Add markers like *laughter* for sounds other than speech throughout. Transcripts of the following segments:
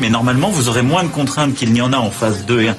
Mais normalement, vous aurez moins de contraintes qu'il n'y en a en phase 2 et 1.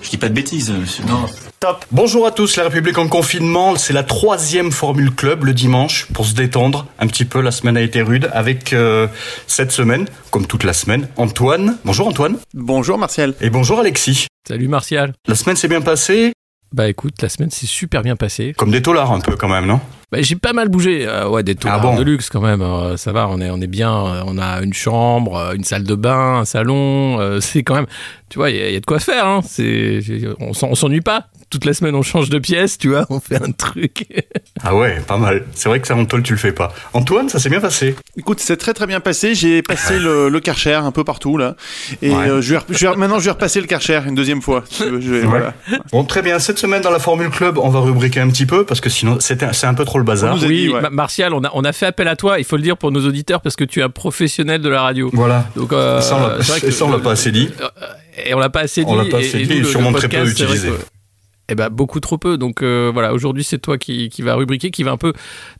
Je dis pas de bêtises, monsieur. Non. Top. Bonjour à tous, la République en confinement, c'est la troisième Formule Club le dimanche pour se détendre un petit peu. La semaine a été rude avec euh, cette semaine, comme toute la semaine, Antoine. Bonjour Antoine. Bonjour Martial. Et bonjour Alexis. Salut Martial. La semaine s'est bien passée? Bah écoute, la semaine s'est super bien passée. Comme des taulards un peu quand même, non? Bah, j'ai pas mal bougé, euh, ouais, des tours Ah de luxe quand même. euh, ça va, on est, on est bien. euh, on a une chambre, euh, une salle de bain, un salon. euh, *laughs* c'est quand même, tu vois, il y, y a de quoi faire. Hein. C'est, on s'ennuie pas. Toute la semaine, on change de pièce, tu vois, on fait un truc. *laughs* Ah ouais, pas mal. C'est vrai que ça, Antoine, tu le fais pas. Antoine, ça s'est bien passé. Écoute, c'est très très bien passé. J'ai passé le, le Karcher un peu partout là, et Ouais. euh, je vais, rep- je vais- maintenant je vais repasser le Karcher une deuxième fois. si tu veux, je vais- voilà. Bon, très bien. Cette semaine dans la Formule Club, on va rubriquer un petit peu parce que sinon, c'est un, peu trop le bazar. Oui, dit, ouais. Ma- Martial, on a, on a fait appel à toi. Il faut le dire pour nos auditeurs parce que tu es un professionnel de la radio. Voilà. Donc, euh, ça, on l'a- c'est vrai que ça, on l'a pas assez dit. Euh, Et on l'a pas assez dit. On l'a pas assez et, dit et le- sûrement très peu utilisé. que- Eh ben beaucoup trop peu. Donc euh, voilà, aujourd'hui c'est toi qui, qui va rubriquer, qui va un peu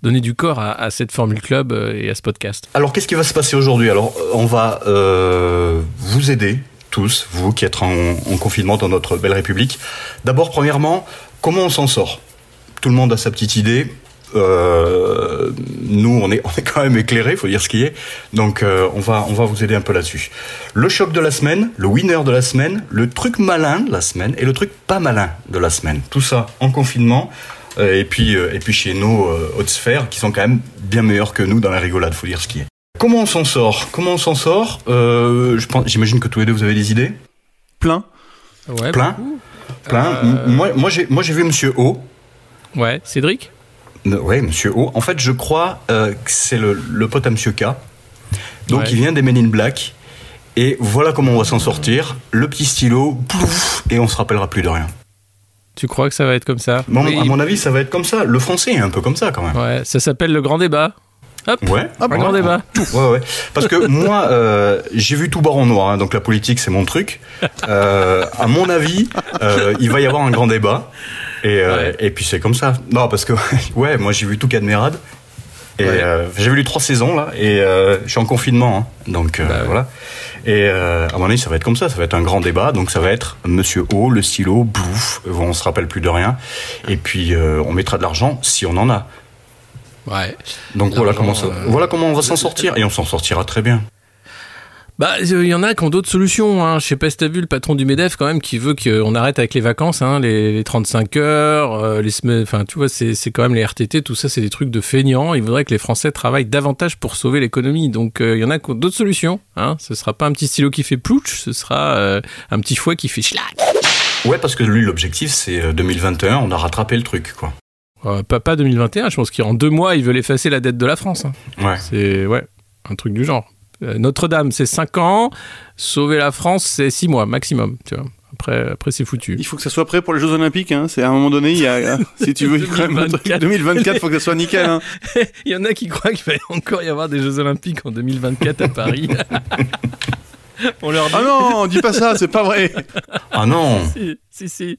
donner du corps à, cette Formule Club euh, et à ce podcast. Alors, qu'est-ce qui va se passer aujourd'hui? Alors, on va euh, vous aider tous, vous qui êtes en, en confinement dans notre belle République. D'abord, premièrement, comment on s'en sort? Tout le monde a sa petite idée. Euh, nous, on est, on est quand même éclairés, faut dire ce qui est. Donc, euh, on va, on va vous aider un peu là-dessus. Le choc de la semaine, le winner de la semaine, le truc malin de la semaine et le truc pas malin de la semaine. Tout ça en confinement. Euh, et puis, euh, et puis chez nos euh, hautes sphères, qui sont quand même bien meilleurs que nous dans la rigolade, faut dire ce qui est. Comment on s'en sort? Comment on s'en sort? Euh, je pense- J'imagine que tous les deux vous avez des idées? Plein. Ouais, Plein beaucoup. Plein. Euh, Moi, moi, j'ai, moi, j'ai vu Monsieur O. Ouais, Cédric? Ouais, Monsieur O. En fait, je crois euh, que c'est le, le pote à Monsieur K. Donc, Ouais. il vient des Men in Black. Et voilà comment on va s'en sortir. Le petit stylo, plouf, et on se rappellera plus de rien. Tu crois que ça va être comme ça? Bon, Oui. à mon avis, ça va être comme ça. Le français est un peu comme ça quand même. Ouais, ça s'appelle le grand débat. Hop, Ouais. un grand débat. Ouais, ouais. Parce que *laughs* moi, euh, j'ai vu tout barre en noir, hein, donc la politique, c'est mon truc. Euh, à mon avis, euh, il va y avoir un grand débat. Et, euh, Ouais. et puis c'est comme ça. Non, parce que, *laughs* ouais, moi j'ai vu tout Cadmerade. Et Ouais. euh, j'ai vu les trois saisons, là. Et euh, je suis en confinement, hein, donc Bah voilà. Et à mon avis, ça va être comme ça. Ça va être un grand débat. Donc ça va être Monsieur O, le stylo, bouf. On se rappelle plus de rien. Et puis on mettra de l'argent si on en a. Ouais. Donc voilà comment, ça, voilà comment on va s'en sortir. Et on s'en sortira très bien. Bah, il y en a qui ont d'autres solutions. Hein. Je sais pas si t'as vu le patron du Medef quand même qui veut qu'on arrête avec les vacances, hein, les, les 35 heures, euh, les semaines. Enfin, tu vois, c'est c'est quand même les RTT, tout ça, c'est des trucs de feignants. Il voudrait que les Français travaillent davantage pour sauver l'économie. Donc, euh, il y en a qui ont d'autres solutions. Hein. Ce sera pas un petit stylo qui fait plouch, ce sera euh, un petit fouet qui fait schlac. Ouais, parce que lui, l'objectif, c'est euh, 2021, on a rattrapé le truc, quoi. Euh, pas, pas 2021, je pense qu'en deux mois, ils veulent effacer la dette de la France. hein. Ouais. C'est ouais, un truc du genre. Euh, Notre-Dame, c'est 5 ans. Sauver la France, c'est 6 mois maximum. Tu vois. Après, après c'est foutu. Il faut que ça soit prêt pour les Jeux Olympiques. Hein. C'est à un moment donné, il y a, *laughs* si tu veux, quand même un truc- 2024. 2024, faut que ça soit nickel. Hein. *laughs* Il y en a qui croient qu'il va encore y avoir des Jeux Olympiques en 2024 à Paris. *laughs* On leur dit. Ah non, dis pas ça, c'est pas vrai. Ah non Si, si, si.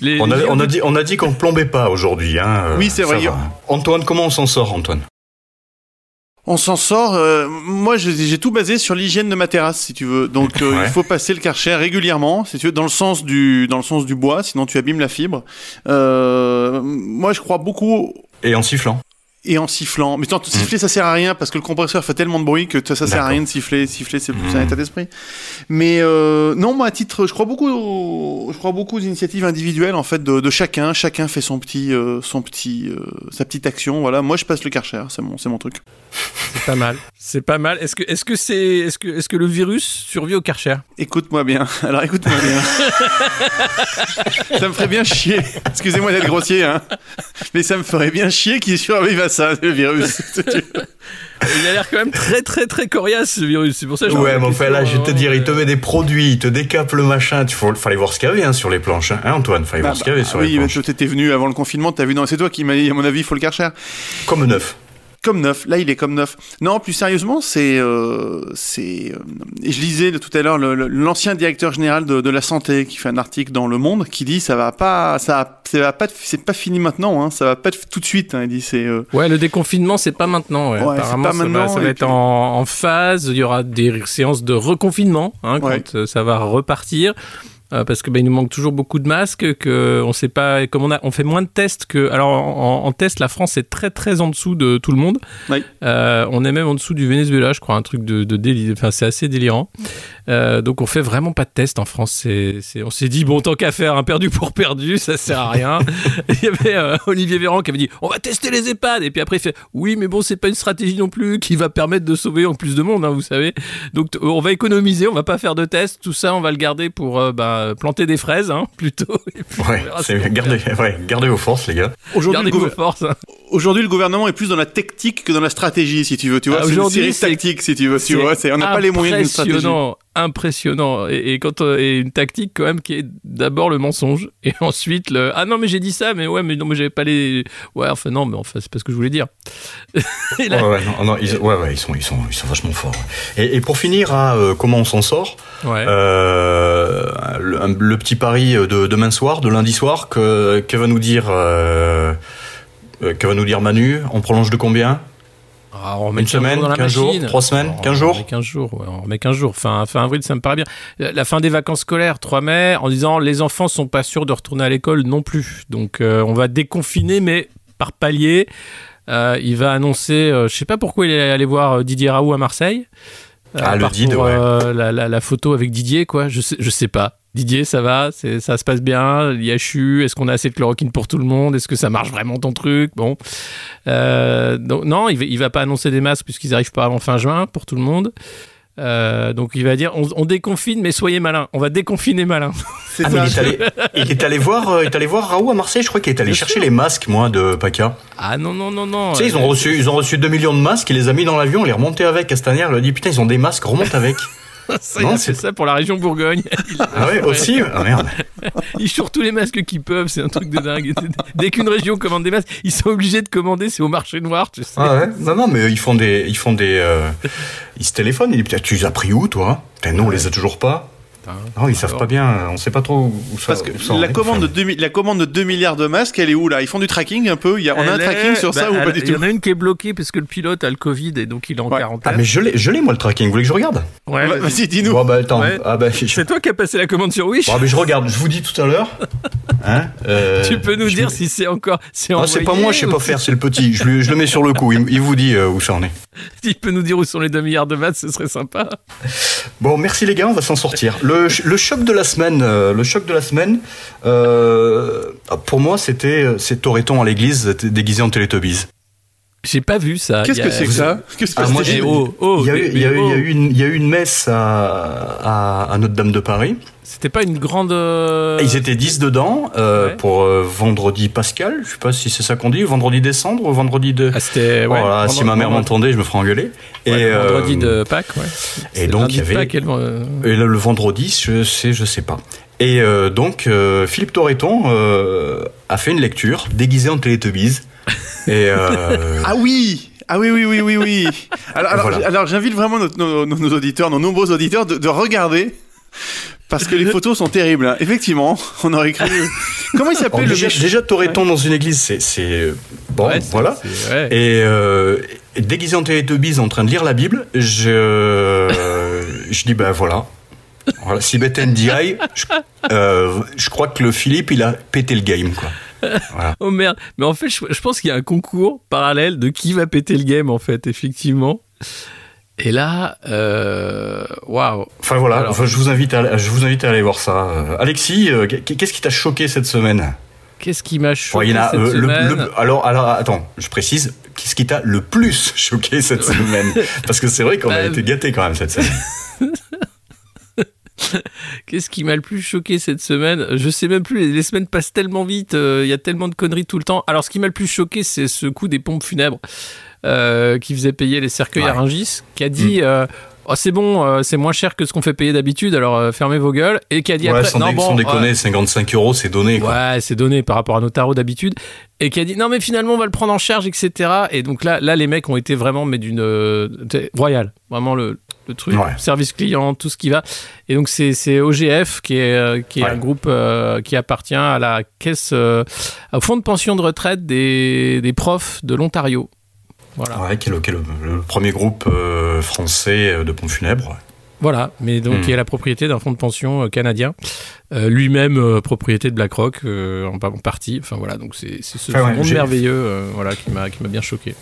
Les- on a, les- on a dit, on a dit qu'on plombait pas aujourd'hui. Hein. euh, Oui, c'est vrai. va. Antoine, comment on s'en sort, Antoine? On s'en sort. euh, moi, j'ai j'ai tout basé sur l'hygiène de ma terrasse, si tu veux. Donc, euh, Ouais. il faut passer le Karcher régulièrement, si tu veux, dans le sens du dans le sens du bois, sinon tu abîmes la fibre. Euh, moi, je crois beaucoup Et en sifflant et en sifflant. Mais tant, siffler, ça sert à rien parce que le compresseur fait tellement de bruit que ça, ça sert à rien de siffler. Siffler, c'est plus un Mhm. état d'esprit. Mais euh, non, moi, à titre, je crois beaucoup, aux- je crois beaucoup aux initiatives individuelles en fait de, de chacun. Chacun fait son petit, euh, son petit, euh, sa petite action. Voilà. Moi, je passe le Karcher. C'est mon, c'est mon truc. C'est pas mal. C'est pas mal. Est-ce que, est-ce que c'est, est-ce que, est-ce que le virus survit au Karcher? Écoute-moi bien. *laughs* Alors, écoute-moi bien. *laughs* ça me ferait bien chier. Excusez-moi d'être grossier, hein. Mais ça me ferait bien chier qu'il survive à ça, le virus. *laughs* Il a l'air quand même très très très coriace ce virus, c'est pour ça que je Ouais, mais enfin là, je vais te dire, il te euh, met des produits, il te décape le machin. Tu faut, fallait voir ce qu'il y avait hein, sur les planches, hein, Antoine. Fallait voir ce qu'il y avait sur oui, les mais planches. toi, t'étais venu avant le confinement, t'as vu, non, c'est toi qui m'a dit, à mon avis, il faut le Karcher. Comme neuf. Comme neuf. Là, il est comme neuf. Non, plus sérieusement, c'est, euh, c'est. euh, je lisais tout à l'heure l'ancien directeur général de, de la santé qui fait un article dans Le Monde qui dit ça va pas, ça, ça va pas, c'est pas fini maintenant, hein, ça va pas être tout de suite. Hein, il dit c'est. euh, Ouais, le déconfinement, c'est pas maintenant. Ouais. Ouais, c'est Apparemment, pas ça va- maintenant, ça va, être puis- en, en phase. Il y aura des séances de reconfinement hein, quand Ouais. ça va repartir. Euh, parce que bah, il nous manque toujours beaucoup de masques, que on sait pas comme on a, on fait moins de tests que. Alors en, en test, la France est très très en dessous de tout le monde. Oui. Euh, on est même en dessous du Venezuela, je crois, un truc de, de déli- Enfin, c'est assez délirant. Euh, donc on fait vraiment pas de tests en France. On s'est dit bon tant qu'à faire un perdu pour perdu, *laughs* ça sert à rien. *laughs* il y avait euh, Olivier Véran qui avait dit on va tester les EHPAD et puis après il fait oui mais bon c'est pas une stratégie non plus qui va permettre de sauver en plus de monde, hein, vous savez. Donc on va économiser, on va pas faire de tests, tout ça on va le garder pour euh, bah, planter des fraises hein, plutôt. *laughs* Ouais, gardez, ouais, gardez vos forces, les gars. Aujourd'hui, le, Gardez vos gouver- forces. hein. aujourd'hui, le gouvernement est plus dans la tactique que dans la stratégie, si tu veux. Tu vois, Ah, c'est une aujourd'hui, série c'est- tactique, si tu veux. Tu vois, on n'a pas les moyens d'une stratégie. Impressionnant. Et, et quand euh, et une tactique quand même qui est d'abord le mensonge *laughs* et ensuite le ah non mais j'ai dit ça mais ouais mais non mais j'avais pas les ouais enfin non mais enfin c'est pas ce que je voulais dire. *laughs* Là- Ouais, ouais, non, non, ils, ouais, ouais, ils sont, ils sont, ils sont vachement forts. Et, et pour finir, à, euh, comment on s'en sort? Euh, le, petit pari de demain soir, de lundi soir, que, que va nous dire, euh, que va nous dire Manu? On prolonge de combien? Ah, on remet Une 15 semaine, dans la 15 jours, machine. 3 semaines, On 15 jours remet 15 jours, ouais, on remet 15 jours. Fin, fin avril, ça me paraît bien. La fin des vacances scolaires, 3 mai, en disant les enfants sont pas sûrs de retourner à l'école non plus. Donc euh, on va déconfiner, mais par palier. Euh, il va annoncer, euh, je sais pas pourquoi il est allé voir euh, Didier Raoult à Marseille. Ah, le pour, ouais. la, la- la photo avec Didier, quoi. Je sais, je sais pas. Didier, ça va, c'est, ça se passe bien? L'IHU, est-ce qu'on a assez de chloroquine pour tout le monde? Est-ce que ça marche vraiment ton truc? Bon, euh, donc, non, il va, il va pas annoncer des masques puisqu'ils arrivent pas avant fin juin pour tout le monde. Euh, donc il va dire on, on déconfine, mais soyez malins. On va déconfiner malin. *laughs* C'est Ah, ça. il, est allé, il est allé voir, euh, il est allé voir Raoult à Marseille. Je crois qu'il est allé Bien chercher sûr. les masques, moi, de PACA. Ah non non non non. Tu sais, ils ont reçu, ils ont reçu 2 millions de masques. Il les a mis dans l'avion. Il est remonté avec. Castaner il a dit putain, ils ont des masques. Remonte avec. *laughs* *laughs* ça, non, il a fait c'est- ça pour la région Bourgogne. Ah ouais, aussi. Ah merde. *laughs* Ils chourent tous les masques qu'ils peuvent. C'est un truc de dingue. *laughs* Dès qu'une région commande des masques, ils sont obligés de commander. C'est au marché noir, tu sais. Ah ouais. Non, non, mais ils font des, ils font des, euh, ils se téléphonent. Ils disent putain, tu les as pris où, toi? Putain, nous, on les a toujours pas. Non, ils savent pas bien. On sait pas trop où ça. Parce que où ça en la est. commande, de Enfin, 2, mi- la commande de 2 milliards de masques, elle est où là? Ils font du tracking un peu? Il y a, On a un tracking est- sur ça bah, ou pas du Il y tout? en a une qui est bloquée parce que le pilote a le Covid et donc il est en Ouais. quarantaine. Ah mais je l'ai, je l'ai moi le tracking. Vous voulez que je regarde? Ouais, Va- vas-y. Dis-nous. Bon bah attends. Ouais. Ah bah, je- C'est toi qui as passé la commande sur Wish. Bon, mais je regarde. Je vous dis tout à l'heure. Hein euh, tu peux nous dire si c'est encore. C'est Ah, c'est pas moi, je sais pas faire, c'est le petit. Je, lui- je le mets sur le coup. Il, il vous dit euh, où ça en est. *laughs* Il peut nous dire où sont les 2 milliards de maths, ce serait sympa. Bon, merci les gars, on va s'en sortir. Le, le choc de la semaine, euh, le choc de la semaine. euh, pour moi, c'était c'est Toreton à l'église déguisé en Teletubbies. J'ai pas vu ça. Qu'est-ce que c'est que ça Qu'est-ce que Ah, c'est moi, j'ai- oh, oh, il y a eu, oh. une, messe à, à, à Notre-Dame de Paris. C'était pas une grande. euh, Ils étaient 10 dedans euh, Ouais. pour euh, vendredi pascal. Je sais pas si c'est ça qu'on dit, vendredi décembre ou vendredi de. Ah, c'était. Ouais, voilà, si ma mère m'entendait, je me ferais engueuler. ouais, et le vendredi euh, de Pâques, ouais. et donc, il y de avait- Pâques et le- euh, Et le, le vendredi, je sais, je sais pas. Et euh, donc, euh, Philippe Torreton euh, a fait une lecture déguisé en Teletubbies. Et euh, Ah oui ah oui, oui, oui, oui, oui. Alors, alors, Voilà. alors, j'invite vraiment nos, nos- nos- nos auditeurs, nos nombreux auditeurs, de, de regarder. Parce que les photos sont terribles. hein. Effectivement, on aurait cru. Comment il s'appelle le déjà, Torreton dans une église, c'est c'est- bon, ouais, voilà. ouais. Et, euh, et déguisé en Teletubbies, en train de lire la Bible, je je dis ben voilà. Voilà, si bête NDI, je, euh, je crois que le Philippe, il a pété le game, quoi. Voilà. Oh merde. Mais en fait, je, je pense qu'il y a un concours parallèle de qui va péter le game, en fait, effectivement. Et là, euh, waouh. Enfin voilà, Alors. enfin, je vous invite à, je vous invite à aller voir ça. Euh, Alexis, euh, qu'est-ce qui t'a choqué cette semaine? Qu'est-ce qui m'a choqué a, cette euh, le- semaine? le- alors, alors, attends, je précise, qu'est-ce qui t'a le plus *laughs* choqué cette semaine? Parce que c'est vrai qu'on a Bah, été gâtés quand même cette semaine. *laughs* *laughs* Qu'est-ce qui m'a le plus choqué cette semaine? Je sais même plus, les, semaines passent tellement vite, il y a tellement de conneries tout le temps. Alors ce qui m'a le plus choqué, c'est ce coup des pompes funèbres qui faisait payer les cercueils à Rungis, qui a dit... Mm. Oh, c'est bon, c'est moins cher que ce qu'on fait payer d'habitude, alors fermez vos gueules. Et qui a dit ouais, après, sans, non, bon, déconner, 55 euros, c'est donné. Quoi. Ouais, c'est donné par rapport à nos tarots d'habitude. Et qui a dit non, mais finalement, on va le prendre en charge, etc. Et donc là, là les mecs ont été vraiment, mais d'une. Euh, royal. Vraiment le, le truc. Service client, tout ce qui va. Et donc, c'est OGF, qui est, euh, qui est un groupe euh, qui appartient à la caisse. au fonds de pension de retraite des, des profs de l'Ontario. Voilà. Ouais, qui est, le, le, premier groupe euh, français euh, de pompes funèbres. Voilà, mais donc qui est la propriété d'un fonds de pension euh, canadien, lui-même propriété de BlackRock en, en, partie. Enfin voilà, donc c'est ce ah monde merveilleux voilà, qui m'a bien choqué.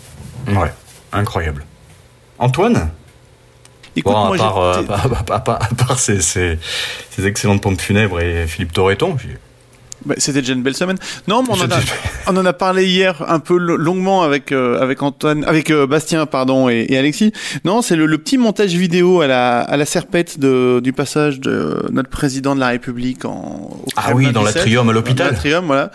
Ouais, incroyable. Antoine? Écoute, bon, à, part, à, part, à, part, ces, ces, ces, excellentes pompes funèbres et Philippe Torreton, bah, C'était déjà une belle semaine. Non, mais on en, a, on en a parlé hier un peu longuement avec euh, avec Antoine, avec euh, Bastien, pardon, et, et Alexis. Non, c'est le, le, petit montage vidéo à la à la serpette de, du passage de notre président de la République en. Au ah oui, dans l'atrium à l'hôpital. L'atrium, voilà,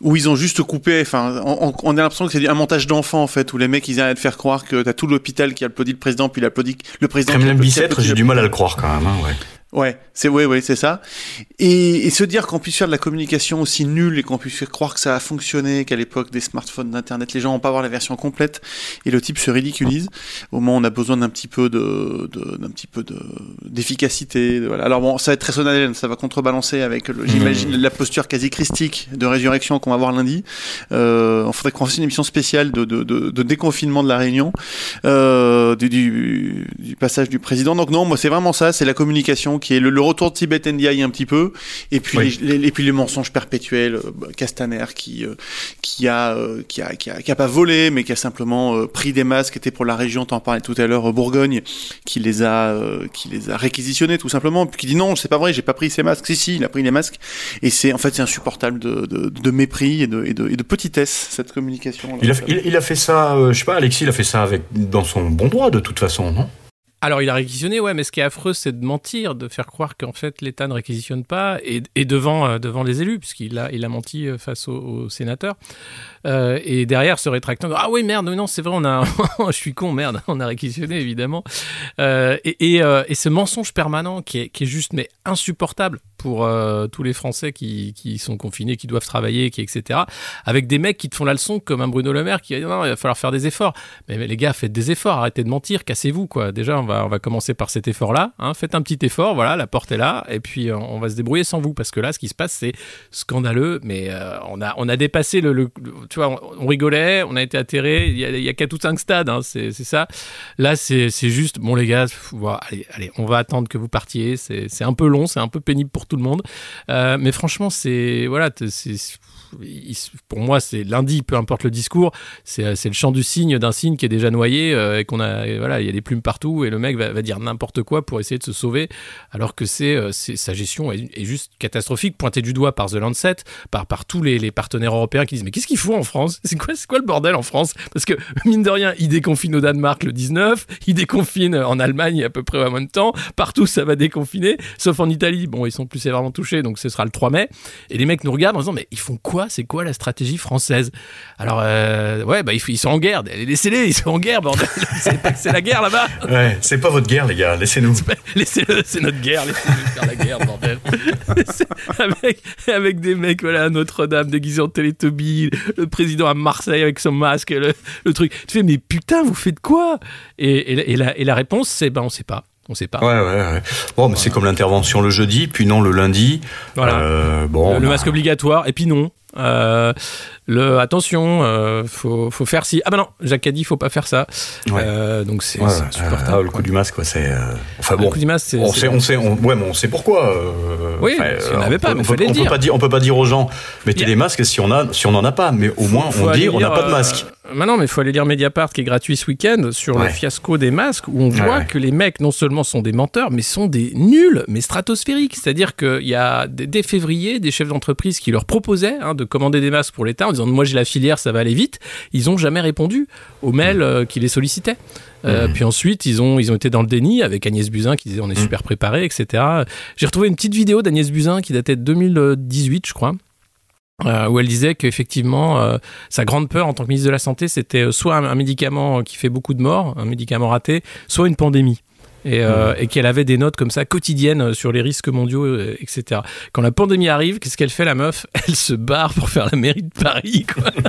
où ils ont juste coupé. Enfin, on, on, a l'impression que c'est un montage d'enfant en fait, où les mecs ils arrêtent de faire croire que t'as tout l'hôpital qui applaudit le président, puis il applaudit le président. Kremlin Bicêtre, j'ai du mal à le croire quand même. Hein, ouais. Ouais, c'est ouais, ouais, c'est ça. Et, et, se dire qu'on puisse faire de la communication aussi nulle et qu'on puisse faire croire que ça a fonctionné, qu'à l'époque des smartphones, d'internet, les gens vont pas voir la version complète et le type se ridiculise. Au où on a besoin d'un petit peu de, d'un petit peu de d'efficacité. Voilà. Alors bon, ça va être très solennel, ça va contrebalancer avec, j'imagine, mmh. la posture quasi christique de résurrection qu'on va voir lundi. Euh, on faudrait qu'on fasse une émission spéciale de, de, de, de déconfinement de la Réunion, euh, du, du, du passage du président. Donc non, moi c'est vraiment ça, c'est la communication qui est le, retour de Tibet NDI un petit peu, et puis les, et puis les mensonges perpétuels, euh, bah, Castaner qui euh, qui a, euh, qui a qui a qui a pas volé, mais qui a simplement pris des masques, était pour la région, t'en parlais tout à l'heure, Bourgogne, qui les a qui les a réquisitionnés tout simplement, puis qui dit non, c'est pas vrai, j'ai pas pris ces masques. Si si, il a pris les masques, et c'est en fait c'est insupportable de, de, de, mépris et de, et de, et de petitesse cette communication. Il a, il, il a fait ça, je sais pas, Alexis, il a fait ça avec dans son bon droit de toute façon, non? Alors, il a réquisitionné, ouais, mais ce qui est affreux, c'est de mentir, de faire croire qu'en fait l'État ne réquisitionne pas, et, devant, euh, devant les élus, puisqu'il a, il a menti euh, face aux, sénateurs. Euh, et derrière, se rétractant, ah oui, merde, non, c'est vrai, on a, *laughs* je suis con, merde, *laughs* on a réquisitionné, évidemment. Euh, et, et, euh, et, ce mensonge permanent qui est, qui est juste, mais insupportable pour tous les Français qui, qui, sont confinés, qui doivent travailler, qui, etc. Avec des mecs qui te font la leçon, comme un Bruno Le Maire qui dit non, il va falloir faire des efforts. Mais, les gars, faites des efforts, arrêtez de mentir, cassez-vous, quoi. Déjà, on va, on va commencer par cet effort-là. Hein. Faites un petit effort, voilà, la porte est là, et puis on va se débrouiller sans vous, parce que là, ce qui se passe, c'est scandaleux, mais on, a, on a dépassé le, le tu vois, on, rigolait, on a été atterrés. Il y a, qu'à tout cinq stades, hein, c'est ça. Là, c'est juste, bon les gars, allez, allez, on va attendre que vous partiez. C'est un peu long, c'est un peu pénible pour tout le monde. Euh, mais franchement, c'est voilà, c'est pour moi, c'est lundi, peu importe le discours, c'est le chant du cygne d'un cygne qui est déjà noyé euh, et qu'on a, voilà, il y a des plumes partout et le mec va, dire n'importe quoi pour essayer de se sauver, alors que c'est euh, sa gestion est, juste catastrophique, pointée du doigt par The Lancet, par, tous les, partenaires européens qui disent mais qu'est-ce qu'il faut en France? C'est quoi, le bordel en France? Parce que mine de rien, il déconfine au Danemark le 19, il déconfine en Allemagne à peu près en même temps, partout ça va déconfiner, sauf en Italie, bon ils sont plus sévèrement touchés, donc ce sera le 3 mai, et les mecs nous regardent en disant mais ils font quoi c'est quoi la stratégie française? Alors, euh, ouais, bah, ils sont en guerre. Laissez-les, ils sont en guerre, bordel. *laughs* C'est la guerre là-bas. Ouais, c'est pas votre guerre, les gars. Laissez-nous. Laissez-le, c'est notre guerre. Laissez-nous faire la guerre, bordel. *laughs* avec, avec des mecs, voilà, Notre-Dame déguisé en Télétobie, le président à Marseille avec son masque, le, truc. Tu fais, mais putain, vous faites quoi? Et, et, la, et la réponse, c'est, ben, on sait pas. On sait pas. Ouais, ouais, ouais. Bon, mais c'est comme l'intervention le jeudi, puis non le lundi. Voilà. Euh, bon, le, masque obligatoire, et puis non. Euh, le attention, euh, faut, faut faire si. Ah bah non, Jacques a dit faut pas faire ça. Euh, donc c'est ouais, insupportable. Ah, le coup du masque, c'est. Enfin bon. Le coup du masque, c'est. On sait, on sait, ouais, mais on sait pourquoi. oui, si on n'avait pas, mais on, peut, on dire. Peut pas dire. On peut pas dire aux gens mettez des masques si on a, si on en a pas, mais au moins on dit on n'a pas de masque. Maintenant, mais il faut aller lire Mediapart qui est gratuit ce week-end sur le fiasco des masques où on voit ouais. que les mecs non seulement sont des menteurs mais sont des nuls, mais stratosphériques. C'est-à-dire qu'il y a dès février des chefs d'entreprise qui leur proposaient hein, de commander des masques pour l'État en disant moi j'ai la filière, ça va aller vite. Ils ont jamais répondu aux mails euh, qui les sollicitaient. Euh, Puis ensuite, ils ont, ils ont été dans le déni avec Agnès Buzyn qui disait on est super préparé, etc. J'ai retrouvé une petite vidéo d'Agnès Buzyn qui datait de 2018, je crois. Euh, où elle disait qu'effectivement, euh, sa grande peur en tant que ministre de la Santé, c'était euh, soit un, un médicament qui fait beaucoup de morts, un médicament raté, soit une pandémie. Et, euh, et qu'elle avait des notes comme ça quotidiennes sur les risques mondiaux, etc. Quand la pandémie arrive, qu'est-ce qu'elle fait la meuf? *laughs* Elle se barre pour faire la mairie de Paris. Quoi. *laughs*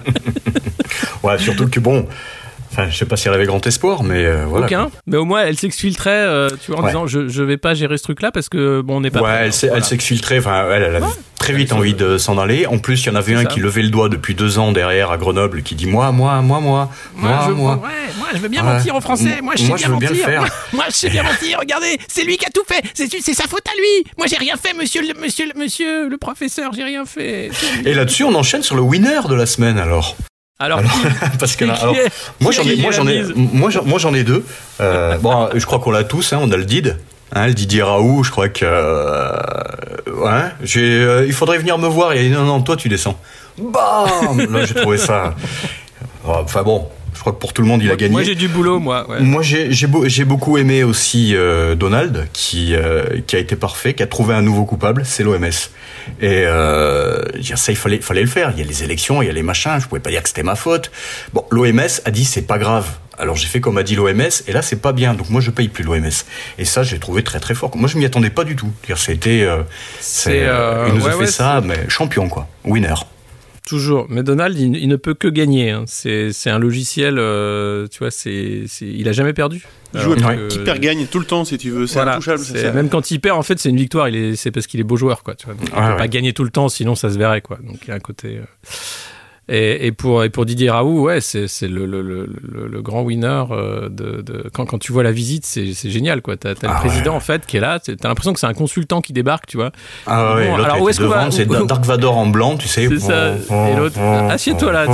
Ouais, surtout que bon, enfin, je sais pas si elle avait grand espoir, mais euh, voilà. Aucun. Mais au moins, elle s'exfiltrait, euh, tu vois, en Ouais. disant je, je vais pas gérer ce truc-là parce que bon, on n'est pas. Ouais, prêt. elle s'est Voilà. elle s'est exfiltrée, enfin, elle, elle avait très vite envie de s'en aller. En plus, il y en avait un ça. qui levait le doigt depuis deux ans derrière à Grenoble, qui dit moi, moi, moi, moi, moi, je, moi. ouais, moi, je veux bien Ouais. mentir aux Français. Moi, je sais Moi, bien je veux bien mentir. le faire. Moi, *laughs* moi, je sais bien mentir. Regardez, c'est lui qui a tout fait. C'est c'est sa faute à lui. Moi, j'ai rien fait, monsieur, le, monsieur, le- monsieur, le professeur. J'ai rien fait. Et là-dessus, on enchaîne sur le winner de la semaine alors. Alors, Alors, *laughs* parce que là, qui alors, est- moi j'en ai, moi j'en ai, moi j'en, ai deux. Euh, bon, je crois qu'on l'a tous. Hein, on a le Did, hein, le Didier Raoult. Je crois que, euh, ouais, euh, il faudrait venir me voir. Et non, non, toi tu descends. Bam. Là, j'ai trouvé ça. *laughs* Enfin bon, crois que pour tout le monde, il a gagné. moi, j'ai du boulot, moi. ouais. Moi, j'ai j'ai beau- j'ai beaucoup aimé aussi euh, Donald, qui, euh, qui a été parfait, qui a trouvé un nouveau coupable, c'est l'OMS. Et euh, je ça, il fallait, fallait le faire. Il y a les élections, il y a les machins, je pouvais pas dire que c'était ma faute. Bon, l'OMS a dit c'est pas grave. Alors j'ai fait comme a dit l'OMS, et là c'est pas bien, donc moi je paye plus l'OMS. Et ça, j'ai trouvé très très fort. Moi, je m'y attendais pas du tout. C'était, euh, c'est, euh, il nous a ouais, fait ouais, ça, mais champion quoi, winner. Toujours. Mais Donald, il, il ne peut que gagner. hein. C'est un logiciel, euh, tu vois, c'est il a jamais perdu. Il joue que- qui perd gagne tout le temps si tu veux. C'est Voilà, intouchable. ça. Même quand il perd, en fait, c'est une victoire. Est, c'est parce qu'il est beau joueur, quoi. Tu vois. Donc, il Ouais, peut ouais. pas gagner tout le temps, sinon ça se verrait, quoi. Donc il y a un côté. euh, Et, et pour et pour Didier Raoult, ouais, c'est le, le, le, le- grand winner euh, de, de quand quand tu vois la visite, c'est génial. T'as t'as Ah le président ouais. en fait qui est là. c'est- T'as l'impression que c'est un consultant qui débarque, tu vois. Ah ouais, Bon, l'autre alors, où est-ce qu'on va- c'est *laughs* Dark Vador en blanc, tu sais. C'est ça. Et l'autre, assieds-toi là.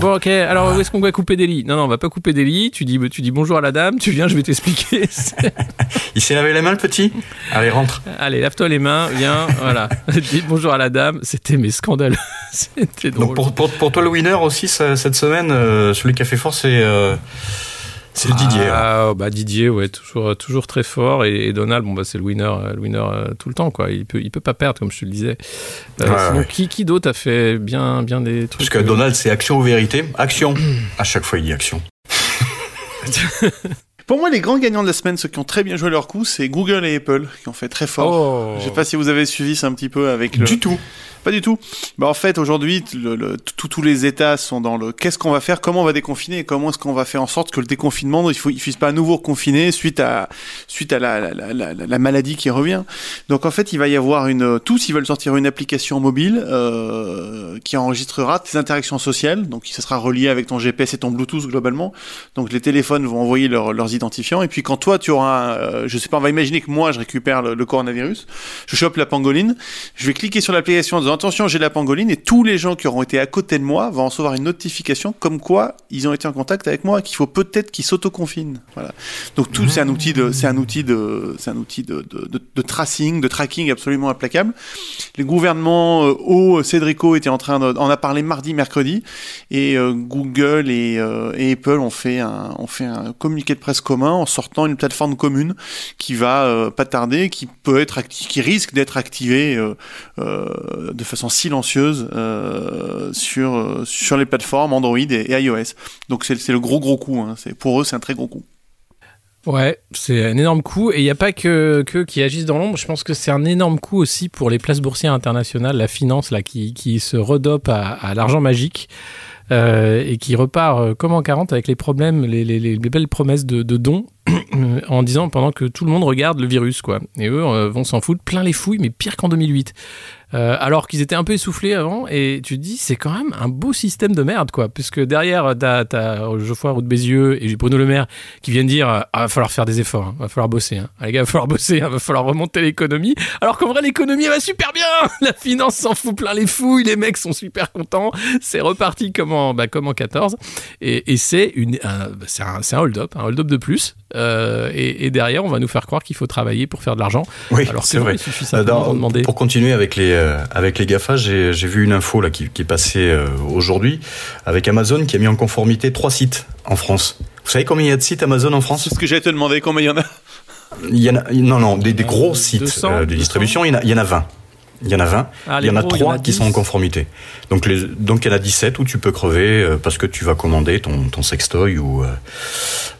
Bon, ok. Alors, où est-ce qu'on va couper des lits? Non, non, on va pas couper des lits. Tu dis, tu dis bonjour à la dame. Tu viens, je vais t'expliquer. *laughs* Il s'est lavé les mains le petit? Allez, rentre. Allez, lave-toi les mains. Viens, voilà. *laughs* Dis bonjour à la dame. C'était mes scandales. C'était drôle. Donc pour, pour, pour toi le winner aussi ça- cette semaine, euh, celui qui a fait fort c'est euh, c'est le Didier. hein. Ah, bah Didier, ouais, toujours, toujours très fort. Et, et Donald, bon, bah, c'est le winner, euh, le winner euh, tout le temps, quoi. Il peut, il peut pas perdre, comme je te le disais. Euh, Ouais, sinon, ouais. qui, qui d'autre a fait bien, bien des trucs Parce que euh, Donald c'est action ou vérité? Action. À chaque fois il dit action. *laughs* Pour moi, les grands gagnants de la semaine, ceux qui ont très bien joué leur coup, c'est Google et Apple qui ont fait très fort. Oh. Je sais pas si vous avez suivi ça un petit peu avec le. Du tout. Pas du tout. Bah en fait aujourd'hui tous les États sont dans le qu'est-ce qu'on va faire, comment on va déconfiner, comment est-ce qu'on va faire en sorte que le déconfinement il il puisse pas à nouveau reconfiner suite à suite à la, la, la, la- la maladie qui revient? Donc en fait il va y avoir une tous ils veulent sortir une application mobile euh, qui enregistrera tes interactions sociales, donc ça sera relié avec ton GPS et ton Bluetooth globalement. Donc les téléphones vont envoyer leurs- leurs identifiants et puis quand toi tu auras euh, je sais pas on va imaginer que moi je récupère le, le coronavirus, je chope la pangoline, je vais cliquer sur l'application en disant attention j'ai la pangoline et tous les gens qui auront été à côté de moi vont recevoir une notification comme quoi ils ont été en contact avec moi qu'il faut peut-être qu'ils s'autoconfinent. Voilà. Donc tout c'est un outil de c'est un outil de c'est un outil de, de, de, de tracing, de tracking absolument implacable. Les gouvernements euh, Cédrico étaient en train de, en a parlé mardi, mercredi, et euh, Google et, euh, et Apple ont fait un ont fait un communiqué de presse commun en sortant une plateforme commune qui va euh, pas tarder, qui peut être qui risque d'être activée euh, de façon silencieuse euh, sur euh, sur les plateformes Android et, iOS. Donc c'est le gros gros coup. Hein. Pour eux c'est un très gros coup. Ouais, c'est un énorme coup. Et il n'y a pas que que qui agissent dans l'ombre. Je pense que c'est un énorme coup aussi pour les places boursières internationales, la finance là, qui, qui se redope à, à l'argent magique. euh, et qui repart euh, comme en 40 avec les problèmes, les, les, les belles promesses de, de dons *coughs* en disant pendant que tout le monde regarde le virus, quoi. Et eux euh, vont s'en foutre plein les fouilles, mais pire qu'en 2008. Euh, alors qu'ils étaient un peu essoufflés avant, et tu te dis, c'est quand même un beau système de merde, quoi. Puisque derrière, t'as, t'as Geoffroy Roux de Bézieux et Bruno Le Maire qui viennent dire, ah, va falloir faire des efforts, hein, va falloir bosser, hein. Ah, les gars, va falloir bosser, hein, va falloir remonter l'économie. Alors qu'en vrai, l'économie va super bien, *laughs* la finance s'en fout plein les fouilles, les mecs sont super contents, c'est reparti comme en, bah, comme en 14, et, et c'est une, un, c'est un hold-up, un hold-up de plus. Euh, et, et derrière, on va nous faire croire qu'il faut travailler pour faire de l'argent. Oui, alors c'est vrai. il suffit simplement dans- de demander. Pour continuer avec les euh, avec les Gafa, j'ai vu une info là qui, qui est passée euh, aujourd'hui avec Amazon qui a mis en conformité trois sites en France. Vous savez combien il y a de sites Amazon en France? C'est ce que j'allais te demander, combien il y en a? Il y en a non non des, des gros sites 200, euh, de distribution. Il y en a il y en a 20. Il y en a 20. Ah, il y en a gros, il y en trois a qui sont en 10. conformité. Donc les donc il y en a 17 où tu peux crever euh, parce que tu vas commander ton ton sextoy ou euh,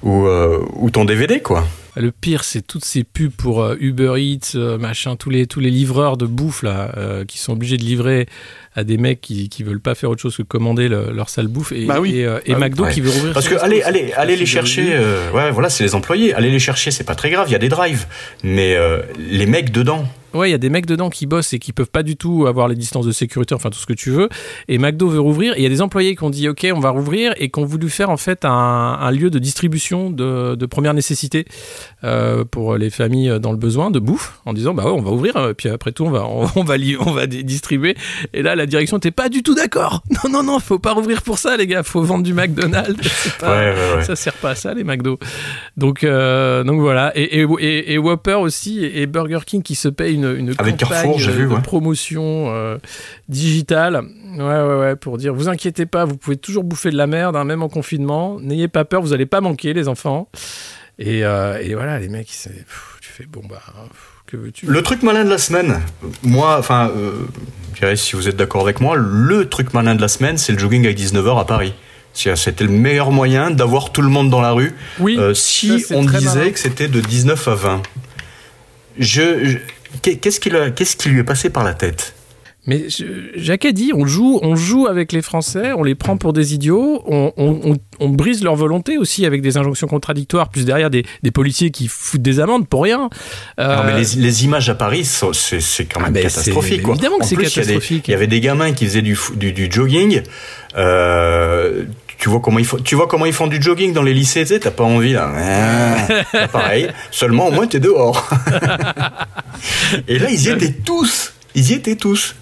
ou euh, ou ton DVD quoi. Le pire, c'est toutes ces pubs pour euh, Uber Eats, euh, machin, tous les, tous les livreurs de bouffe là, euh, qui sont obligés de livrer à des mecs qui, qui veulent pas faire autre chose que commander le- leur sale bouffe. Et, Bah oui. et, et Bah. McDo Ouais. qui veut rouvrir. Parce que allez, allez, allez les chercher. euh, ouais, voilà, c'est les employés. Allez les chercher, c'est pas très grave. Il y a des drives, mais euh, les mecs dedans. Ouais, il y a des mecs dedans qui bossent et qui peuvent pas du tout avoir les distances de sécurité, enfin tout ce que tu veux. Et McDo veut rouvrir. Et il y a des employés qui ont dit OK, on va rouvrir et qui ont voulu faire en fait un, un lieu de distribution de, de première nécessité euh, pour les familles dans le besoin de bouffe, en disant bah ouais, on va ouvrir. Puis après tout, on va on, on va li- on va di- distribuer. Et là, la direction n'était pas du tout d'accord. *laughs* Non non non, faut pas rouvrir pour ça, les gars. Faut vendre du McDonald's. *laughs* Pas- Ouais, ouais, ouais. ça sert pas à ça les McDo. Donc euh, donc voilà et, et, et, et Whopper aussi et, et Burger King qui se payent une, une Avec campagne Carrefour, j'ai euh, vu, de ouais. promotion euh, digitale. Ouais ouais ouais pour dire vous inquiétez pas, vous pouvez toujours bouffer de la merde hein, même en confinement. N'ayez pas peur, vous allez pas manquer les enfants. Et, euh, et voilà les mecs pff, tu fais bon bah pff, Le truc malin de la semaine, moi, enfin, euh, je dirais si vous êtes d'accord avec moi, le truc malin de la semaine, c'est le jogging à 19h à Paris. C'est- C'était le meilleur moyen d'avoir tout le monde dans la rue. Oui. Euh, si on disait malin. que c'était de 19 à 20. Je, qu'est-ce qui, l'a- qu'est-ce qui lui est passé par la tête? Mais Jacques a dit, on joue, on joue avec les Français, on les prend pour des idiots, on, on- on- on brise leur volonté aussi avec des injonctions contradictoires, plus derrière des, des policiers qui foutent des amendes pour rien. Euh, Non, mais les, les images à Paris, c'est quand Ah, même ben, catastrophique. quoi. évidemment que c'est catastrophique. Il y avait des gamins qui faisaient du, fo- du, du jogging. Euh, tu vois comment ils font, tu vois comment ils font du jogging dans les lycées, tu sais, t'as pas envie là. Ah, *laughs* pareil. Seulement au moins t'es dehors. *laughs* Et là ils y étaient tous. Ils y étaient tous.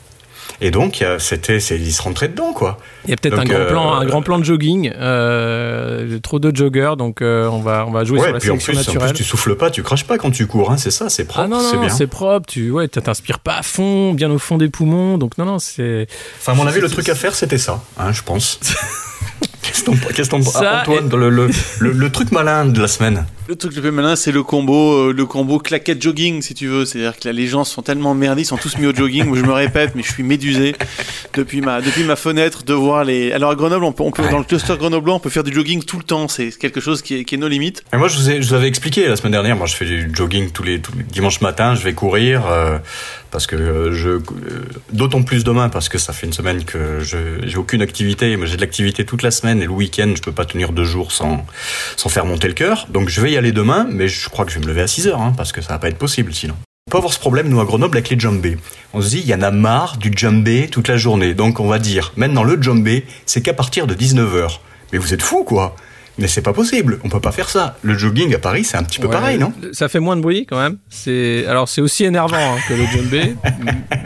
Et donc c'était, c'est- ils se rentraient dedans quoi. Il y a peut-être un, grand euh, plan, un grand plan de jogging, euh, trop de joggers, donc euh, on, va, on va jouer Ouais. sur la Puis en sélection plus, en plus tu souffles pas, tu craches pas quand tu cours. Hein, c'est ça, c'est propre, ah non, c'est non, bien. c'est propre, tu ouais, t'inspires pas à fond, bien au fond des poumons, donc non, non, c'est... Enfin, à mon avis, le truc à faire, c'était ça, hein, je pense. *laughs* Qu'est-ce t'en- Ça Antoine, le, le, le, le truc malin de la semaine Le truc le plus malin, c'est le combo, euh, le combo claquette jogging, si tu veux. C'est-à-dire que là, les gens sont tellement merdés, ils sont tous mis au jogging. Moi, je me répète, mais je suis médusé depuis ma, depuis ma fenêtre de voir les. Alors à Grenoble, on peut, on peut Ouais. dans le cluster grenoblois, on peut faire du jogging tout le temps. C'est quelque chose qui est, qui est nos limites. Et moi, je vous, ai, je vous avais expliqué la semaine dernière. Moi, je fais du jogging tous les, tous les dimanches matin. Je vais courir euh, parce que euh, je, euh, d'autant plus demain parce que ça fait une semaine que je j'ai aucune activité. Moi, j'ai de l'activité toute la semaine et le week-end, je peux pas tenir deux jours sans sans faire monter le cœur. Donc, je vais y aller demain, mais je crois que je vais me lever à 6 heures hein, parce que ça va pas être possible sinon. On peut avoir ce problème, nous, à Grenoble, avec les jumbés. On se dit, il y en a marre du jumbé toute la journée. Donc, on va dire, maintenant, le jumbé, c'est qu'à partir de 19h. Mais vous êtes fous, quoi Mais c'est pas possible, on peut pas faire ça. Le jogging à Paris, c'est un petit peu Ouais, pareil, non Ça fait moins de bruit quand même. C'est alors c'est aussi énervant hein, que le djembé, *laughs*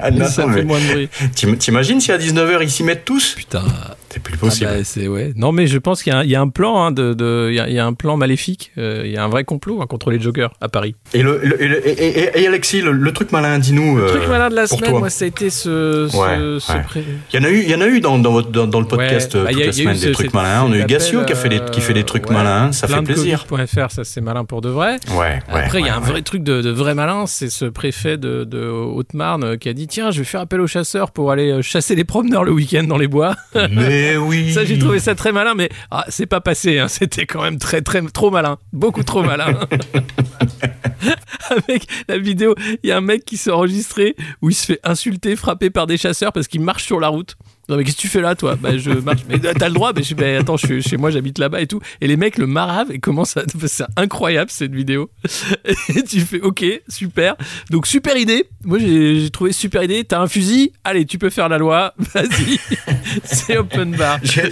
Ah, mais non, ça mais fait moins de bruit. t'im- T'imagines si à 19h ils s'y mettent tous? Putain. C'est plus Ah possible. bah, c'est ouais. Non mais je pense qu'il y, a un- il y a un plan hein, de, de- il y, a, il y a un plan maléfique. euh, il y a un vrai complot hein, contre les joggers à Paris. Et, le, le- et, le- et- et- et Alexis, le, le truc malin, dis-nous. Le euh, truc malin de la pour semaine, toi. moi ça a été ce, ce, Ouais, ce ouais. pré- Il y en a eu, il y en a eu dans, dans, votre, dans, dans le podcast Ouais, euh, bah, toute y a- la semaine ce- des trucs malins. On a eu Gassio qui, a fait des, qui fait des trucs malins, ça fait plaisir. Plein.fr, ça c'est malin pour de vrai. Ouais, ouais. Après, il y a un vrai truc de, de vrai malin, c'est ce préfet de, de Haute-Marne qui a dit Tiens, je vais faire appel aux chasseurs pour aller chasser les promeneurs le week-end dans les bois. Mais oui. Ça, j'ai trouvé ça très malin, mais ah, c'est pas passé. hein. *laughs* C'était quand même très, très, trop malin. Beaucoup trop malin. *laughs* Avec la vidéo, il y a un mec qui s'est enregistré où il se fait insulter, frapper par des chasseurs parce qu'il marche sur la route. Non, mais qu'est-ce que tu fais là, toi? Bah, je marche. Mais t'as le droit, mais je bah, attends, je suis chez moi, j'habite là-bas et tout. Et les mecs le maravent et commencent à. *laughs* C'est incroyable cette vidéo. *laughs* Et tu fais, ok, super. Donc, super idée. Moi, j'ai trouvé super idée. T'as un fusil? Allez, tu peux faire la loi. *laughs* Vas-y. C'est open bar. J'ai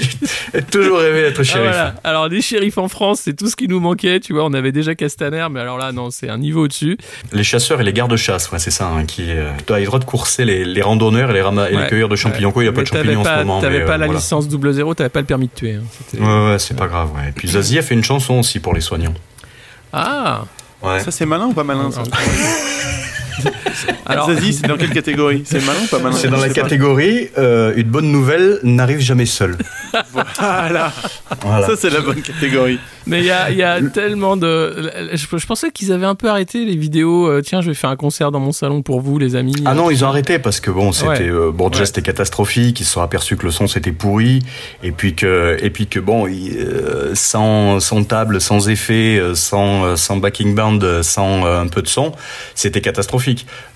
toujours rêvé d'être Ah, shérif. voilà. Alors, les shérifs en France, c'est tout ce qui nous manquait. Tu vois, on avait déjà Castaner, mais alors là, non, c'est un niveau au-dessus. Les chasseurs et les gardes-chasse, ouais, c'est ça, hein, qui. Euh, tu as le droit de courser les, les randonneurs et les, rama- et les Ouais. cueilleurs de champignons. Quoi, il a pas de champignons t'avais ce pas- moment. T'avais mais, pas euh, la voilà. licence double zéro, t'avais pas le permis de tuer. hein. Ouais, ouais, c'est pas grave. Ouais. Et puis Zazie a fait une chanson aussi pour les soignants. Ah Ouais. Ça, c'est malin ou pas malin ça *laughs* *laughs* Alors, Zazie, c'est dans quelle catégorie? C'est malin ou pas malin C'est dans la catégorie euh, une bonne nouvelle n'arrive jamais seule. Voilà, Voilà. ça c'est la bonne catégorie. Mais il y a, il y a tellement de. Je, je pensais qu'ils avaient un peu arrêté les vidéos. euh, tiens, je vais faire un concert dans mon salon pour vous, les amis. Ah non, ils ont arrêté parce que bon, c'était Ouais. euh, bon déjà Ouais. c'était catastrophique. Ils se sont aperçus que le son c'était pourri et puis que et puis que bon, euh, sans sans table, sans effet, sans sans backing band, sans euh, un peu de son, c'était catastrophique.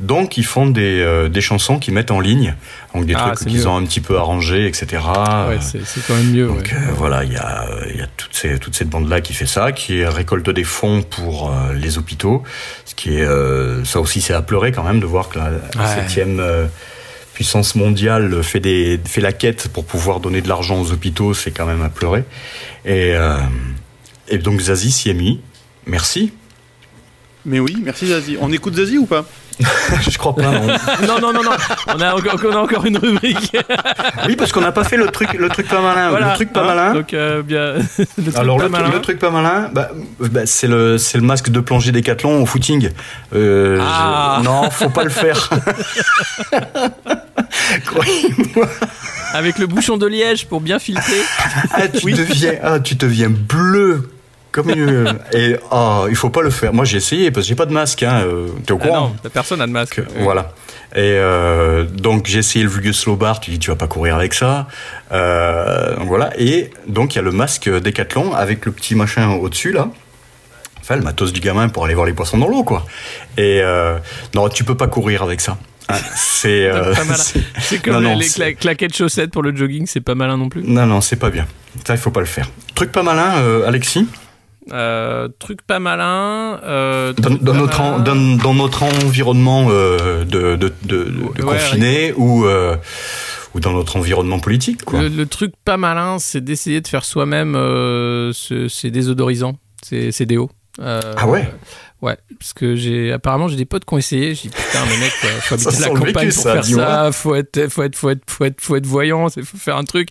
Donc ils font des euh, des chansons qu'ils mettent en ligne, donc des Ah, trucs qu'ils ont un petit peu arrangés, etc. Ouais, c'est quand même mieux. Donc ouais. euh, voilà, il y a, euh, y a toute, ces, toute cette bande-là qui fait ça, qui récolte des fonds pour euh, les hôpitaux. Ce qui est, ça aussi, c'est à pleurer quand même de voir que la, Ouais. septième euh, puissance mondiale fait, des, fait la quête pour pouvoir donner de l'argent aux hôpitaux. C'est quand même à pleurer. Et, euh, et donc Zazie s'y est mis. Merci. Mais oui, merci Zazie. On écoute Zazie ou pas *laughs* Je crois pas. Non. non, non, non, non. On a encore, on a encore une rubrique. oui, parce qu'on n'a pas fait le truc, le truc pas malin. Voilà. Le truc pas malin. Donc, euh, bien. *laughs* le truc Alors pas le, malin. le truc pas malin, bah, bah, c'est le masque de plongée décathlon au footing. Euh, Ah. je- non, faut pas le faire. *laughs* Croyez-moi. Avec le bouchon de liège pour bien filtrer. Ah, tu deviens ah, tu deviens bleu comme une *laughs* et ah, il faut pas le faire. Moi j'ai essayé parce que j'ai pas de masque hein, euh, t'es au Ah courant. non, personne a de masque. Voilà. Et euh, donc j'ai essayé le Vulgus Slow Bar, tu dis tu vas pas courir avec ça. Euh, donc voilà. Et donc il y a le masque Décathlon avec le petit machin au-dessus là. Enfin le matos du gamin pour aller voir les poissons dans l'eau quoi. Et euh, non tu peux pas courir avec ça. Hein, c'est *laughs* euh, *laughs* c'est- comme Non, non, les, cla- claquettes chaussettes pour le jogging, c'est pas malin non plus. non non c'est pas bien. Ça il faut pas le faire. Truc pas malin euh, Alexis? Euh, truc pas malin. euh, Dans, truc dans pas notre, en- dans, dans notre environnement euh, de, de, de, de Ouais, confiné ou, ou dans notre environnement politique, quoi. Le, le truc pas malin, c'est d'essayer de faire soi-même ce- ces désodorisants, ces, déos. Ah ouais? Ouais, parce que j'ai apparemment j'ai des potes qui ont essayé. J'ai dit putain mais mec, faut habiter la campagne vécu, pour ça, faire ça. Faut être, faut être, faut être, faut être, faut être voyant. Il faut faire un truc.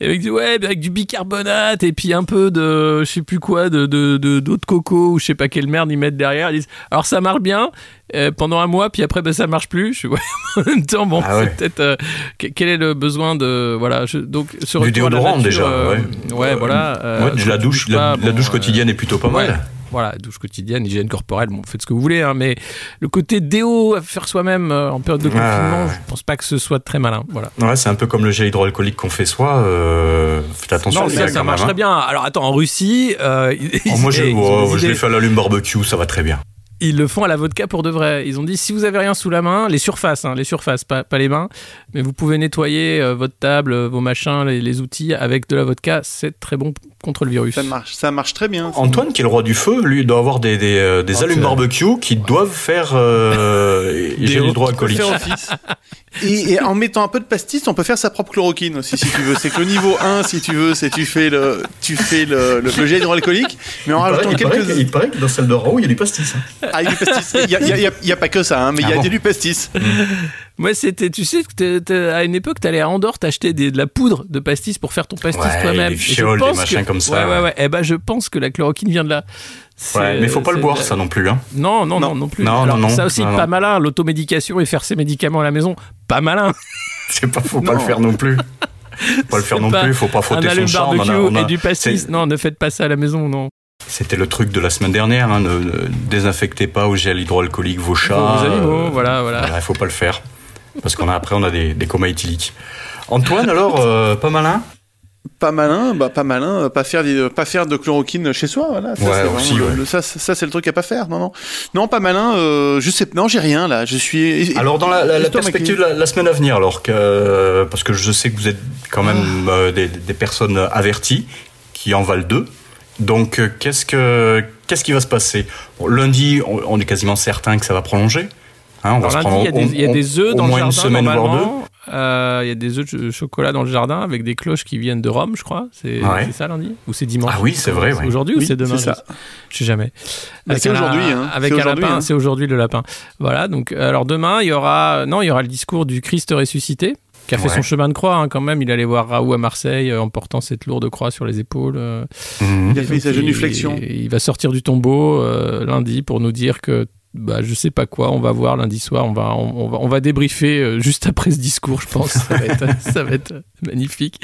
Et mec dit ouais, avec du bicarbonate et puis un peu de, je sais plus quoi, de de de- d'eau de coco ou je sais pas quelle merde ils mettent derrière. Ils disent alors ça marche bien euh, pendant un mois, puis après ben ça marche plus. Je suis *laughs* ouais, en même temps bon, Ah ouais. peut-être euh, que- quel est le besoin de voilà. Je, donc ce Du déodorant, nature, déjà, euh, ouais. ouais, voilà. Ouais, de la douche, la, douche quotidienne est plutôt pas mal. Voilà, douche quotidienne, hygiène corporelle, bon, faites ce que vous voulez, hein, mais le côté déo à faire soi-même euh, en période de confinement, ouais. je pense pas que ce soit très malin. Voilà. Ouais, c'est un peu comme le gel hydroalcoolique qu'on fait soi. Euh, faites attention, non, ça, ça même, marcherait hein. bien. Alors attends, en Russie, euh, *laughs* Oh, moi, je, oh, je l'ai fait à l'allume barbecue, ça va très bien. Ils le font à la vodka pour de vrai. Ils ont dit si vous avez rien sous la main, les surfaces, hein, les surfaces, pas, pas les mains, mais vous pouvez nettoyer euh, votre table, euh, vos machins, les, les outils avec de la vodka. C'est très bon contre le virus. Ça marche, ça marche très bien. Antoine, qui est le roi du feu, lui, doit avoir des, des, euh, des Oh, allumes barbecue qui doivent faire euh, gel Déo. hydroalcoolique. Et, et en mettant un peu de pastis, on peut faire sa propre chloroquine aussi, si tu veux. C'est que le niveau 1, si tu veux, c'est tu fais le, tu fais le, le, le gel hydroalcoolique, mais en Il paraît, rajoutant il paraît quelques. que- il paraît que dans celle de Raoult, il y a du pastis. hein. Ah, il y a du pastis. Il y a, pas que ça, hein, mais il y a, Ah bon du pastis. Moi, c'était, tu sais, que t'es- t'es- à une époque, t'allais à Andorre t'acheter des- de la poudre de pastis pour faire ton pastis Ouais, toi-même. des Et je fioles, des pense machins que- comme ça, Ouais, ouais, ouais. ouais. Eh ben, je pense que la chloroquine vient de là. Ouais, mais faut pas le boire, ça non plus. Hein. Non, non, non, Non. non plus. Non, Alors, non, non. Ça aussi, Non, pas non. malin. L'automédication et faire ses médicaments à la maison, pas malin. *laughs* C'est pas, faut pas Non. le faire non plus. *laughs* Faut pas le faire non pas plus, faut pas Un frotter son charme. on a- barbecue on a- et du pastis. Non, ne faites pas ça à la maison, non. C'était le truc de la semaine dernière, hein, ne, ne désinfectez pas au gel hydroalcoolique vos chats. Vos animaux, euh, voilà, voilà. Voilà, il faut pas le faire. Parce qu'on a après on a des, des comas éthyliques. Antoine, alors, euh, pas malin? Pas malin, bah pas malin, euh, pas faire pas faire de chloroquine chez soi, voilà. Ça, Ouais, c'est aussi, le- ouais. le- ça, ça, c'est le truc à pas faire, non, non. Non, pas malin, euh, je sais, non, j'ai rien, là, je suis... Alors dans la, la- la Histoire perspective de la, la semaine à venir, alors que parce que je sais que vous êtes quand même euh, des, des personnes averties qui en valent deux. Donc euh, qu'est-ce que qu'est-ce qui va se passer? Bon, Lundi, on, on est quasiment certain que ça va prolonger. Hein, on va lundi, prendre il y a des, il y a au- des œufs au dans le moins jardin, une semaine voire deux. Euh, Il y a des œufs de chocolat dans le jardin avec des cloches qui viennent de Rome, je crois. C'est Ouais. c'est ça lundi Ou c'est dimanche? Ah oui, c'est vrai, ouais. aujourd'hui ou c'est demain c'est ça. Je sais jamais. Bah, c'est aujourd'hui, hein. Avec un lapin, hein. c'est aujourd'hui le lapin. Voilà, donc alors demain, il y aura non, il y aura le discours du Christ ressuscité qui a fait Ouais. son chemin de croix hein, quand même. Il allait voir Raoult à Marseille euh, en portant cette lourde croix sur les épaules. euh, Mhm. Il a fait sa il- génuflexion. Il va sortir du tombeau euh, lundi pour nous dire que bah, je sais pas quoi, on va voir lundi soir, on va, on, on va, on va débriefer euh, juste après ce discours, je pense. Ça va être, *laughs* ça va être magnifique.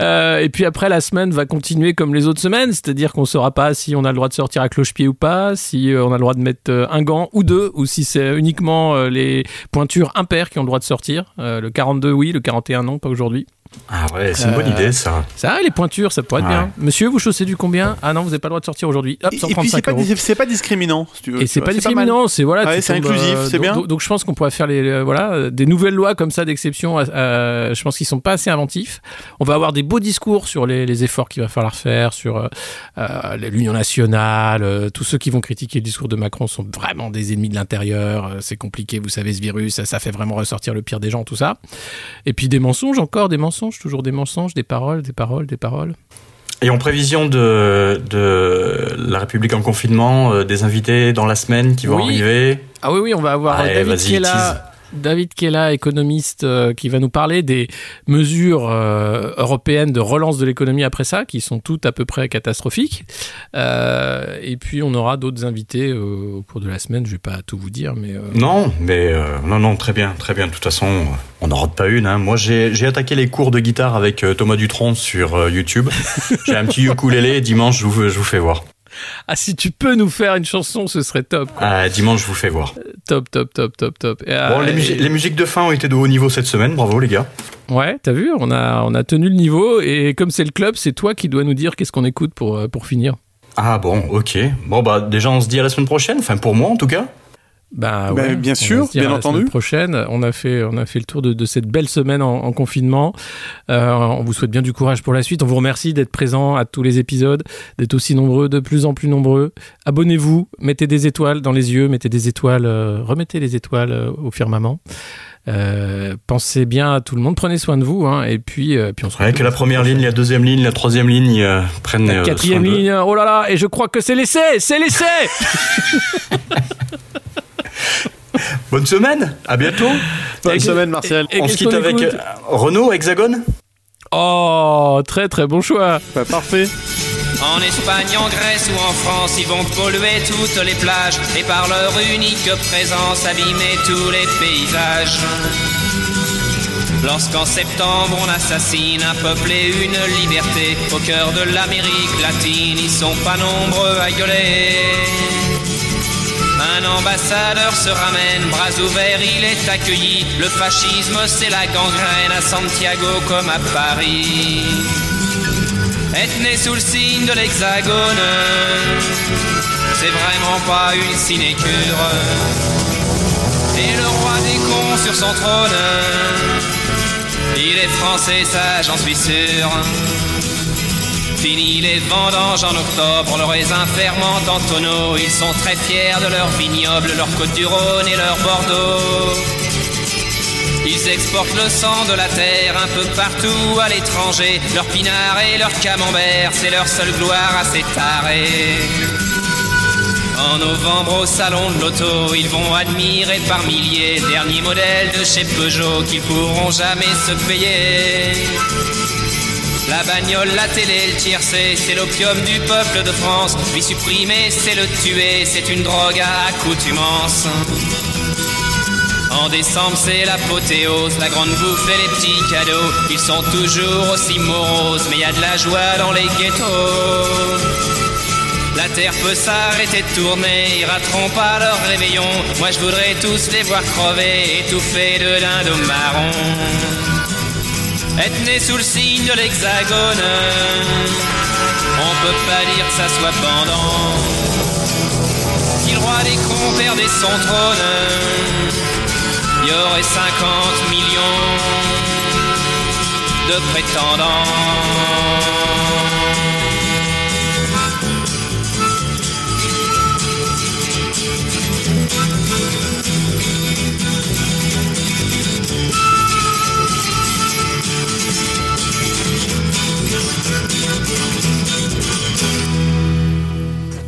Euh, et puis après, la semaine va continuer comme les autres semaines, c'est-à-dire qu'on saura pas si on a le droit de sortir à cloche-pied ou pas, si euh, on a le droit de mettre un gant ou deux, ou si c'est uniquement les pointures impaires qui ont le droit de sortir. Euh, le 42, oui, le 41, non, pas aujourd'hui. Ah ouais, c'est une bonne Euh, idée ça. Ça, les pointures, ça pourrait être Ouais. bien. Monsieur, vous chaussez du combien? Ah non, vous n'avez pas le droit de sortir aujourd'hui. Hop, Et, et puis, c'est 135 pas, euros. dis- c'est pas discriminant, si tu veux. Et c'est vois, pas discriminant, c'est voilà. Ouais, c'est tombes, inclusif, c'est donc- bien. Donc, donc je pense qu'on pourrait faire les euh, voilà euh, des nouvelles lois comme ça d'exception. euh, euh, je pense qu'ils sont pas assez inventifs. On va avoir des beaux discours sur les, les efforts qu'il va falloir faire sur euh, euh, l'Union nationale. euh, tous ceux qui vont critiquer le discours de Macron sont vraiment des ennemis de l'intérieur. euh, c'est compliqué, vous savez, ce virus, ça, ça fait vraiment ressortir le pire des gens, tout ça. Et puis des mensonges encore, des mensonges, toujours des mensonges, des paroles, des paroles, des paroles. Et en prévision de, de la République en confinement, euh, des invités dans la semaine qui vont Oui. arriver. Ah oui, oui, on va avoir David qui est là. David Kella, économiste, euh, qui va nous parler des mesures euh, européennes de relance de l'économie après ça, qui sont toutes à peu près catastrophiques. Euh, et puis on aura d'autres invités au cours de la semaine. Je vais pas tout vous dire, mais Non, mais non, non, très bien, très bien. De toute façon, on n'en rate pas une. Hein. Moi, j'ai j'ai attaqué les cours de guitare avec Thomas Dutronc sur YouTube. *laughs* j'ai un petit ukulélé. Dimanche, je vous, je vous fais voir. Ah si tu peux nous faire une chanson, ce serait top, quoi. Ah, dimanche, je vous fais voir. top, top, top, top, top. Et, Bon, euh, les, et- les musiques de fin ont été de haut niveau cette semaine. Bravo, les gars. Ouais, t'as vu, on a on a tenu le niveau et comme c'est le club, c'est toi qui dois nous dire qu'est-ce qu'on écoute pour euh, pour finir. Ah bon, ok. Bon, bah déjà, on se dit à la semaine prochaine. Enfin, pour moi, en tout cas. Bah, Bah, ouais, bien on sûr, bien la entendu. prochaine, on a fait, on a fait le tour de, de cette belle semaine en, en confinement. Euh, on vous souhaite bien du courage pour la suite. On vous remercie d'être présents à tous les épisodes, d'être aussi nombreux, de plus en plus nombreux. Abonnez-vous, mettez des étoiles dans les yeux, mettez des étoiles, euh, remettez les étoiles euh, au firmament. Euh, pensez bien à tout le monde, prenez soin de vous, hein, et puis, euh, puis on se Ouais, retrouve que la première ligne, la deuxième ligne, la troisième ligne euh, prennent la euh, quatrième ligne, oh là là, et je crois que c'est l'essai, c'est l'essai *laughs* Bonne semaine. À bientôt. Bonne Et- semaine, Martial. et on se quitte avec euh, Renault, Hexagone. Oh, très très bon choix Bah, parfait. En Espagne, en Grèce ou en France, ils vont polluer toutes les plages et par leur unique présence abîmer tous les paysages. Lorsqu'en septembre on assassine un peuple et une liberté au cœur de l'Amérique latine, ils sont pas nombreux à gueuler. Un ambassadeur se ramène, bras ouverts, il est accueilli. Le fascisme, c'est la gangrène à Santiago comme à Paris. Être né sous le signe de l'hexagone, c'est vraiment pas une sinécure. Et le roi des cons sur son trône, il est français, ça j'en suis sûr. Fini les vendanges en octobre, le raisin fermente en tonneaux. Ils sont très fiers de leur vignoble, leur côte du Rhône et leur Bordeaux. Ils exportent le sang de la terre un peu partout à l'étranger. Leur pinard et leur camembert, c'est leur seule gloire à s'étarer. En novembre au salon de l'auto, ils vont admirer par milliers dernier modèle de chez Peugeot qu'ils pourront jamais se payer. La bagnole, la télé, le tiercé, c'est l'opium du peuple de France. Lui supprimer, c'est le tuer, c'est une drogue à accoutumance. En décembre, c'est l'apothéose, la grande bouffe et les petits cadeaux. Ils sont toujours aussi moroses, mais y a de la joie dans les ghettos. La terre peut s'arrêter de tourner, ils rateront pas leur réveillon. Moi je voudrais tous les voir crever, étouffés de dindons marron. Être né sous le signe de l'hexagone. On peut pas dire que ça soit pendant. Si le roi des cons perdait son trône, il y aurait 50 millions de prétendants.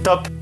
Top